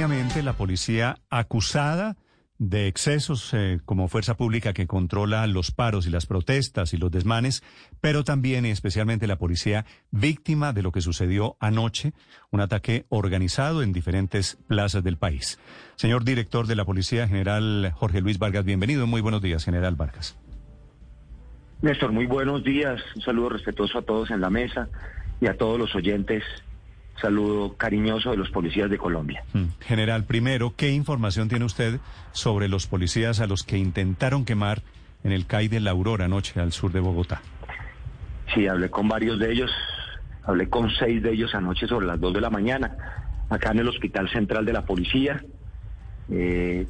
Obviamente la policía acusada de excesos eh, como fuerza pública que controla los paros y las protestas y los desmanes, pero también y especialmente la policía víctima de lo que sucedió anoche, un ataque organizado en diferentes plazas del país. Señor director de la Policía General Jorge Luis Vargas, bienvenido. Muy buenos días, General Vargas. Néstor, muy buenos días. Un saludo respetuoso a todos en la mesa y a todos los oyentes saludo cariñoso de los policías de Colombia. Mm. General, primero, ¿qué información tiene usted sobre los policías a los que intentaron quemar en el CAI de la Aurora anoche al sur de Bogotá? Sí, hablé con varios de ellos, hablé con seis de ellos anoche sobre las dos de la mañana, acá en el Hospital Central de la Policía. Eh,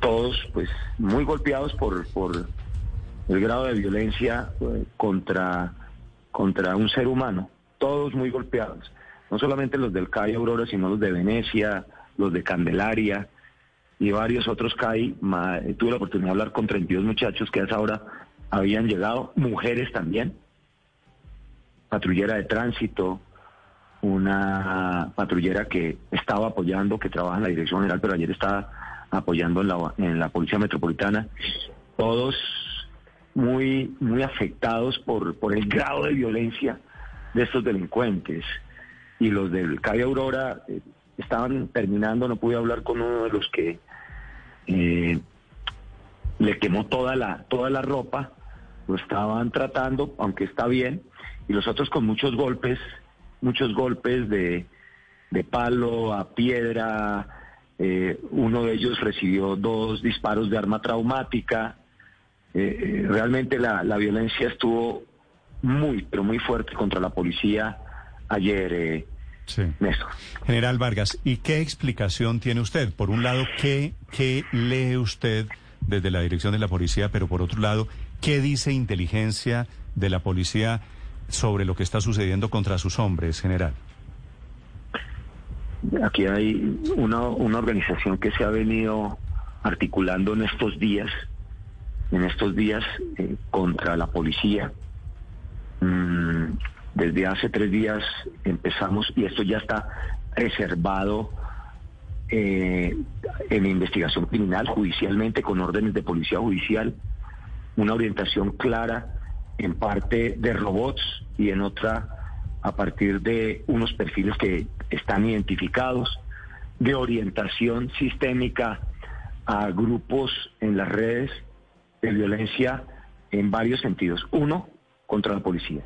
todos pues muy golpeados por, por el grado de violencia eh, contra, contra un ser humano, todos muy golpeados no solamente los del CAI Aurora, sino los de Venecia, los de Candelaria y varios otros CAI. Tuve la oportunidad de hablar con 32 muchachos que a esa hora habían llegado, mujeres también, patrullera de tránsito, una patrullera que estaba apoyando, que trabaja en la Dirección General, pero ayer estaba apoyando en la, en la Policía Metropolitana, todos muy, muy afectados por, por el grado de violencia de estos delincuentes y los del Calle Aurora eh, estaban terminando, no pude hablar con uno de los que eh, le quemó toda la, toda la ropa, lo estaban tratando, aunque está bien, y los otros con muchos golpes, muchos golpes de, de palo a piedra, eh, uno de ellos recibió dos disparos de arma traumática, realmente la, la violencia estuvo muy, pero muy fuerte contra la policía ayer, eh, General Vargas, ¿y qué explicación tiene usted? Por un lado, ¿qué, ¿qué lee usted desde la dirección de la policía? Pero por otro lado, ¿qué dice inteligencia de la policía sobre lo que está sucediendo contra sus hombres, general? Aquí hay una, una organización que se ha venido articulando en estos días, en estos días eh, contra la policía. Mm, desde hace tres días empezamos y esto ya está reservado eh, en investigación criminal judicialmente con órdenes de policía judicial, una orientación clara en parte de robots y en otra a partir de unos perfiles que están identificados, de orientación sistémica a grupos en las redes de violencia en varios sentidos. Uno, contra la policía.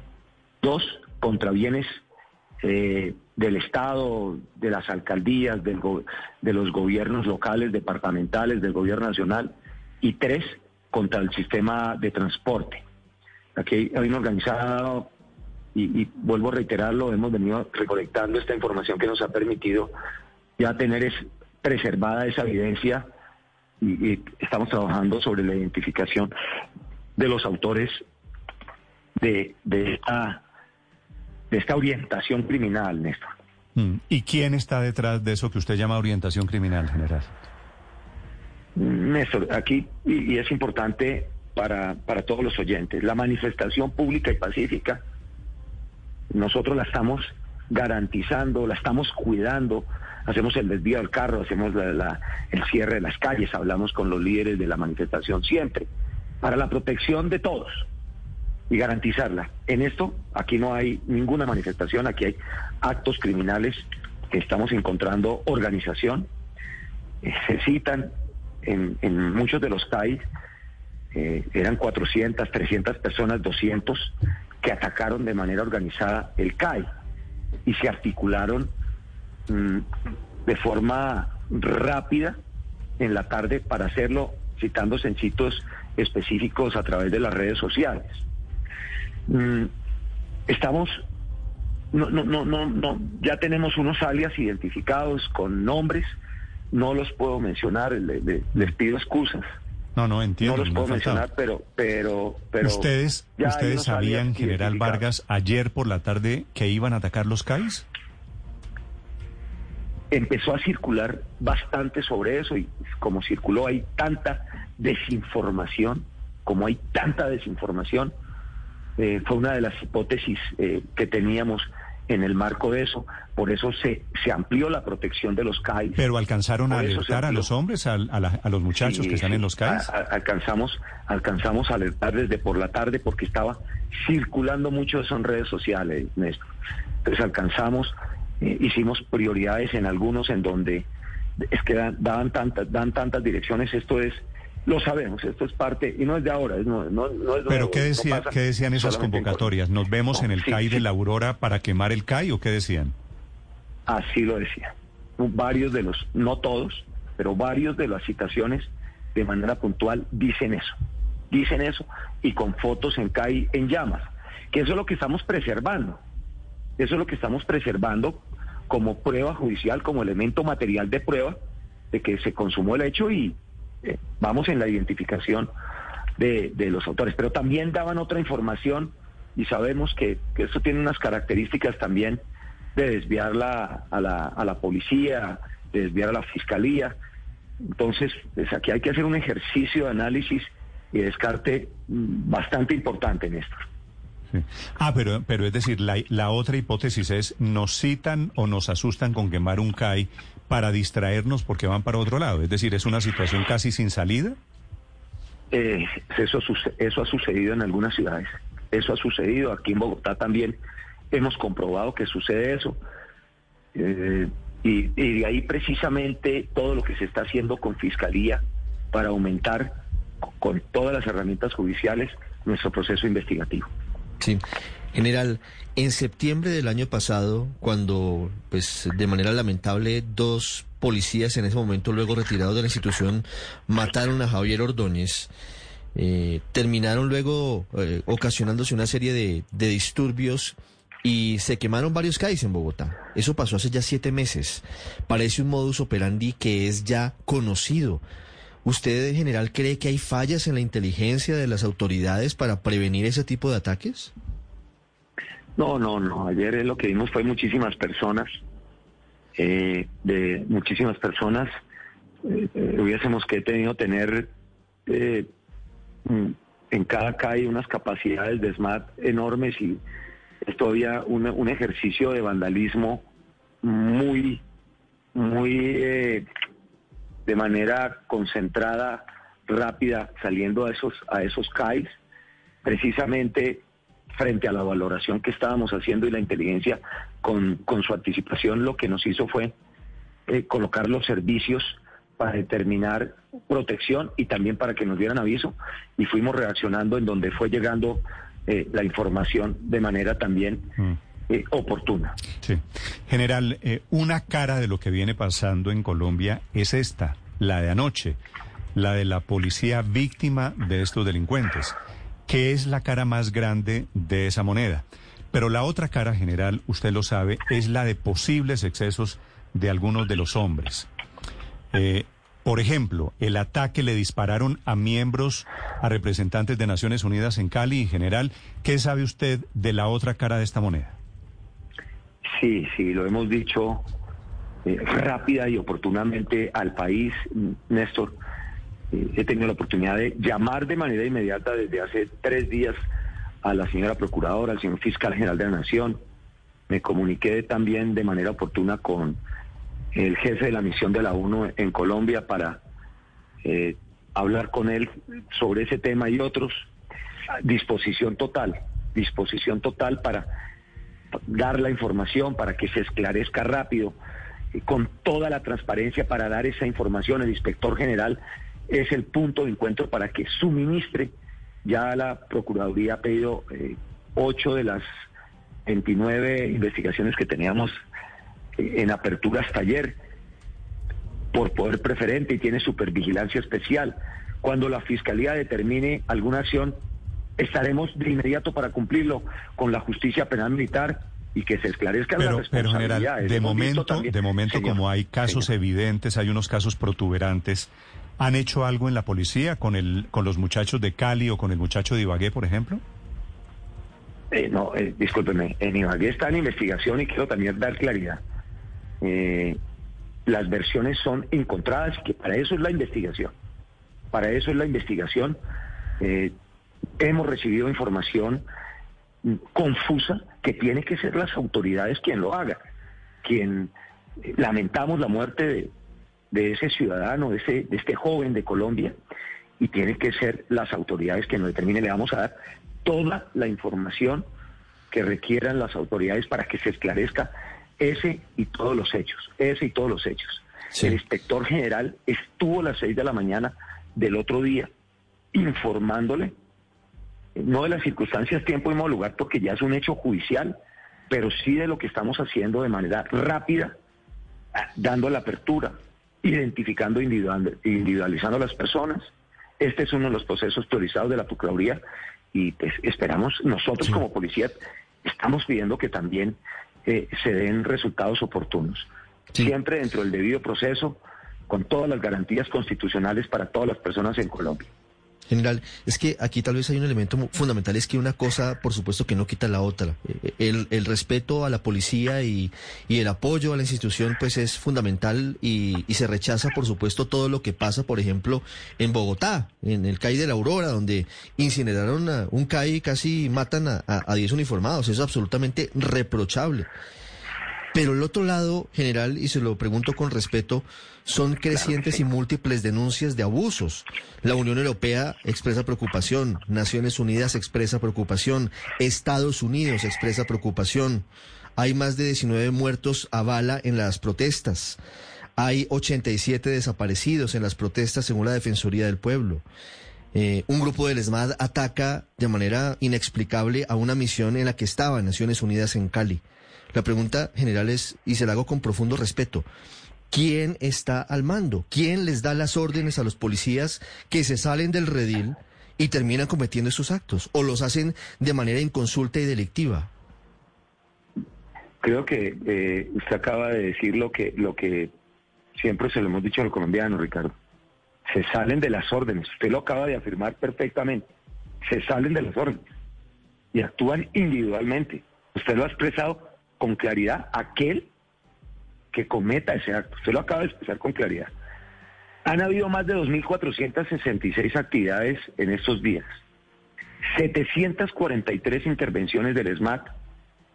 Dos, contra bienes eh, del Estado, de las alcaldías, de los gobiernos locales, departamentales, del gobierno nacional. Y tres, contra el sistema de transporte. Aquí hay un organizado, y, vuelvo a reiterarlo, hemos venido recolectando esta información que nos ha permitido ya tener es, preservada esa evidencia y, y estamos trabajando sobre la identificación de los autores de, de, esta, de esta orientación criminal, Néstor. Mm. ¿Y quién está detrás de eso que usted llama orientación criminal, general? Néstor, aquí, y, es importante para, para todos los oyentes, la manifestación pública y pacífica, nosotros la estamos garantizando, la estamos cuidando, hacemos el desvío del carro, hacemos el cierre de las calles, hablamos con los líderes de la manifestación siempre, para la protección de todos y garantizarla. En esto, aquí no hay ninguna manifestación, aquí hay actos criminales que estamos encontrando organización. Eh, se citan en, muchos de los CAI, eh, eran 400, 300 personas, 200, que atacaron de manera organizada el CAI y se articularon mm, de forma rápida en la tarde para hacerlo citándose en sitios específicos a través de las redes sociales. Mm, estamos, no, no, no, no, no, ya tenemos unos alias identificados con nombres, no los puedo mencionar, les pido excusas. No, no entiendo. No los puedo mencionar, pero, pero, pero. ¿Ustedes, ustedes sabían, General Vargas, ayer por la tarde que iban a atacar los CAIs? Empezó a circular bastante sobre eso y como circuló hay tanta desinformación, como hay tanta desinformación, eh, fue una de las hipótesis eh, que teníamos en el marco de eso. Por eso se, se amplió la protección de los CAIs. Pero alcanzaron a alertar a los hombres, a, los muchachos que están en los CAIs. alcanzamos, alcanzamos a alertar desde por la tarde porque estaba circulando mucho eso en redes sociales, Néstor. Entonces alcanzamos, eh, hicimos prioridades en algunos en donde es que dan, daban tantas, dan tantas direcciones. Esto es lo sabemos, esto es parte, y no es de ahora, no, no, es ¿Pero qué, decía, qué decían esas convocatorias? ¿Nos vemos en el CAI de la Aurora para quemar el CAI o qué decían? Así lo decían. Varios de los, no todos, pero varios de las citaciones de manera puntual dicen eso. Dicen eso y con fotos en CAI en llamas. Que eso es lo que estamos preservando. Eso es lo que estamos preservando como prueba judicial, como elemento material de prueba de que se consumó el hecho y, vamos en la identificación de, los autores. Pero también daban otra información y sabemos que, que esto tiene unas características también de desviar a, la, a la policía, de desviar a la fiscalía. Entonces, pues aquí hay que hacer un ejercicio de análisis y descarte mm, bastante importante, Néstor. Ah, pero, pero es decir, la, otra hipótesis es, nos citan o nos asustan con quemar un CAI para distraernos porque van para otro lado. Es decir, es una situación casi sin salida. Eh, eso, eso ha sucedido en algunas ciudades. Eso ha sucedido aquí en Bogotá también. Hemos comprobado que sucede eso. Eh, y, de ahí precisamente todo lo que se está haciendo con Fiscalía para aumentar con todas las herramientas judiciales nuestro proceso investigativo. Sí. General, en septiembre del año pasado, cuando, pues, de manera lamentable, dos policías en ese momento, luego retirados de la institución, mataron a Javier Ordóñez, eh, terminaron luego eh, ocasionándose una serie de, de, disturbios y se quemaron varios CAIs en Bogotá. Eso pasó hace ya siete meses. Parece un modus operandi que es ya conocido. ¿Usted, en general, cree que hay fallas en la inteligencia de las autoridades para prevenir ese tipo de ataques? No, no, no. Ayer lo que vimos fue muchísimas personas, eh, de muchísimas personas. Eh, eh, hubiésemos que tenido tener mm, en cada calle unas capacidades de SMAT enormes y es todavía un, un ejercicio de vandalismo muy, muy de manera concentrada, rápida, saliendo a esos, a esos CAIs, precisamente frente a la valoración que estábamos haciendo y la inteligencia con, con su anticipación, lo que nos hizo fue eh, colocar los servicios para determinar protección y también para que nos dieran aviso y fuimos reaccionando en donde fue llegando eh, la información de manera también mm. Eh, oportuna. Sí. General, una cara de lo que viene pasando en Colombia es esta, la de anoche, la de la policía víctima de estos delincuentes que es la cara más grande de esa moneda. Pero la otra cara general, usted lo sabe, es la de posibles excesos de algunos de los hombres. Eh, por ejemplo, el ataque le dispararon a miembros, a representantes de Naciones Unidas en Cali en general. ¿Qué sabe usted de la otra cara de esta moneda? Sí, sí, lo hemos dicho eh, rápida y oportunamente al país, Néstor he tenido la oportunidad de llamar de manera inmediata desde hace tres días a la señora procuradora, al señor fiscal general de la Nación. Me comuniqué también de manera oportuna con el jefe de la misión de la ONU en Colombia para eh, hablar con él sobre ese tema y otros. Disposición total, disposición total para dar la información, para que se esclarezca rápido, con toda la transparencia para dar esa información. El inspector general es el punto de encuentro para que suministre. Ya la Procuraduría ha pedido eh, ocho de las 29 investigaciones que teníamos eh, en apertura hasta ayer por poder preferente y tiene supervigilancia especial. Cuando la Fiscalía determine alguna acción, estaremos de inmediato para cumplirlo con la justicia penal militar y que se esclarezca pero, la Pero general, de momento, de momento como hay casos evidentes, hay unos casos protuberantes, ¿Han hecho algo en la policía con, el, con los muchachos de Cali o con el muchacho de Ibagué, por ejemplo? Eh, no, eh, discúlpeme, en Ibagué está en investigación y quiero también dar claridad. Eh, las versiones son encontradas, que para eso es la investigación. Para eso es la investigación. Hemos recibido información confusa que tiene que ser las autoridades quien lo haga. Quien eh, lamentamos la muerte de, de ese ciudadano, de, ese, de este joven de Colombia, y tiene que ser las autoridades que nos determinen. Le vamos a dar toda la información que requieran las autoridades para que se esclarezca ese y todos los hechos, ese y todos los hechos. El inspector general estuvo a las seis de la mañana del otro día informándole, no de las circunstancias, tiempo y modo lugar, porque ya es un hecho judicial, pero sí de lo que estamos haciendo de manera rápida, ah, dando la apertura, identificando, individualizando a las personas. Este es uno de los procesos priorizados de la Procuraduría y pues esperamos, nosotros como policía, estamos pidiendo que también eh, se den resultados oportunos. Siempre dentro del debido proceso, con todas las garantías constitucionales para todas las personas en Colombia. General, es que aquí tal vez hay un elemento fundamental, es que una cosa, por supuesto, que no quita la otra. Eh, el, el respeto a la policía y, y, el apoyo a la institución, pues es fundamental y, y, se rechaza, por supuesto, todo lo que pasa, por ejemplo, en Bogotá, en el CAI de la Aurora, donde incineraron a un CAI y casi matan a 10 uniformados. Eso es absolutamente reprochable. Pero el otro lado, general, y se lo pregunto con respeto, son crecientes y múltiples denuncias de abusos. La Unión Europea expresa preocupación, Naciones Unidas expresa preocupación, Estados Unidos expresa preocupación. Hay más de 19 muertos a bala en las protestas. Hay 87 desaparecidos en las protestas según la Defensoría del Pueblo. Eh, un grupo del ESMAD ataca de manera inexplicable a una misión en la que estaba Naciones Unidas en Cali. La pregunta general es, y se la hago con profundo respeto, ¿quién está al mando? ¿Quién les da las órdenes a los policías que se salen del redil y terminan cometiendo esos actos? ¿O los hacen de manera inconsulta y delictiva? Creo que eh, usted acaba de decir lo que, lo que siempre se lo hemos dicho a los colombianos, Ricardo. Se salen de las órdenes. Usted lo acaba de afirmar perfectamente. Se salen de las órdenes y actúan individualmente. Usted lo ha expresado con claridad aquel que cometa ese acto. Usted lo acaba de expresar con claridad. Han habido más de 2.466 actividades en estos días. 743 intervenciones del SMAT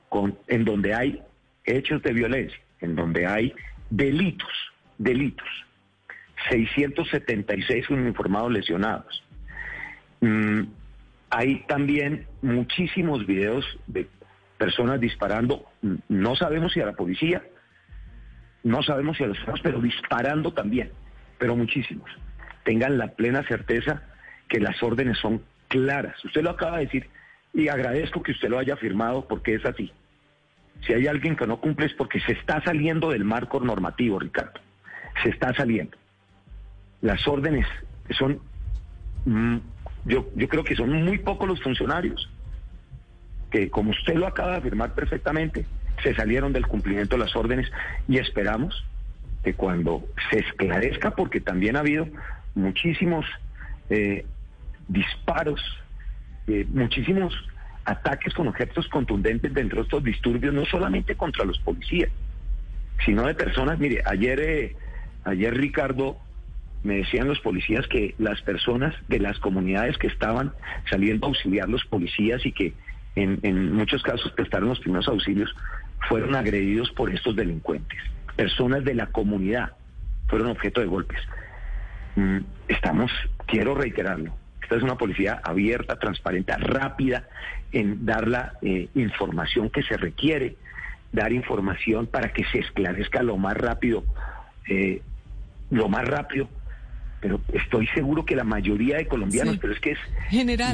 con, en donde hay hechos de violencia, en donde hay delitos, delitos. 676 uniformados lesionados. Mm, hay también muchísimos videos de personas disparando, no sabemos si a la policía, no sabemos si a los ciudadanos, pero disparando también, pero muchísimos. Tengan la plena certeza que las órdenes son claras. Usted lo acaba de decir y agradezco que usted lo haya firmado porque es así. Si hay alguien que no cumple es porque se está saliendo del marco normativo, Ricardo. Se está saliendo. Las órdenes son, mm, yo, yo creo que son muy pocos los funcionarios que, como usted lo acaba de afirmar perfectamente, se salieron del cumplimiento de las órdenes y esperamos que cuando se esclarezca, porque también ha habido muchísimos eh, disparos, eh, muchísimos ataques con objetos contundentes dentro de estos disturbios, no solamente contra los policías, sino de personas. Mire, ayer, eh, ayer Ricardo me decían los policías que las personas de las comunidades que estaban saliendo a auxiliar los policías y que en, muchos casos prestaron los primeros auxilios, fueron agredidos por estos delincuentes. Personas de la comunidad fueron objeto de golpes. Mm, estamos, quiero reiterarlo, esta es una policía abierta, transparente, rápida en dar la eh, información que se requiere, dar información para que se esclarezca lo más rápido, eh, lo más rápido. Pero estoy seguro que la mayoría de colombianos, pero es que es General.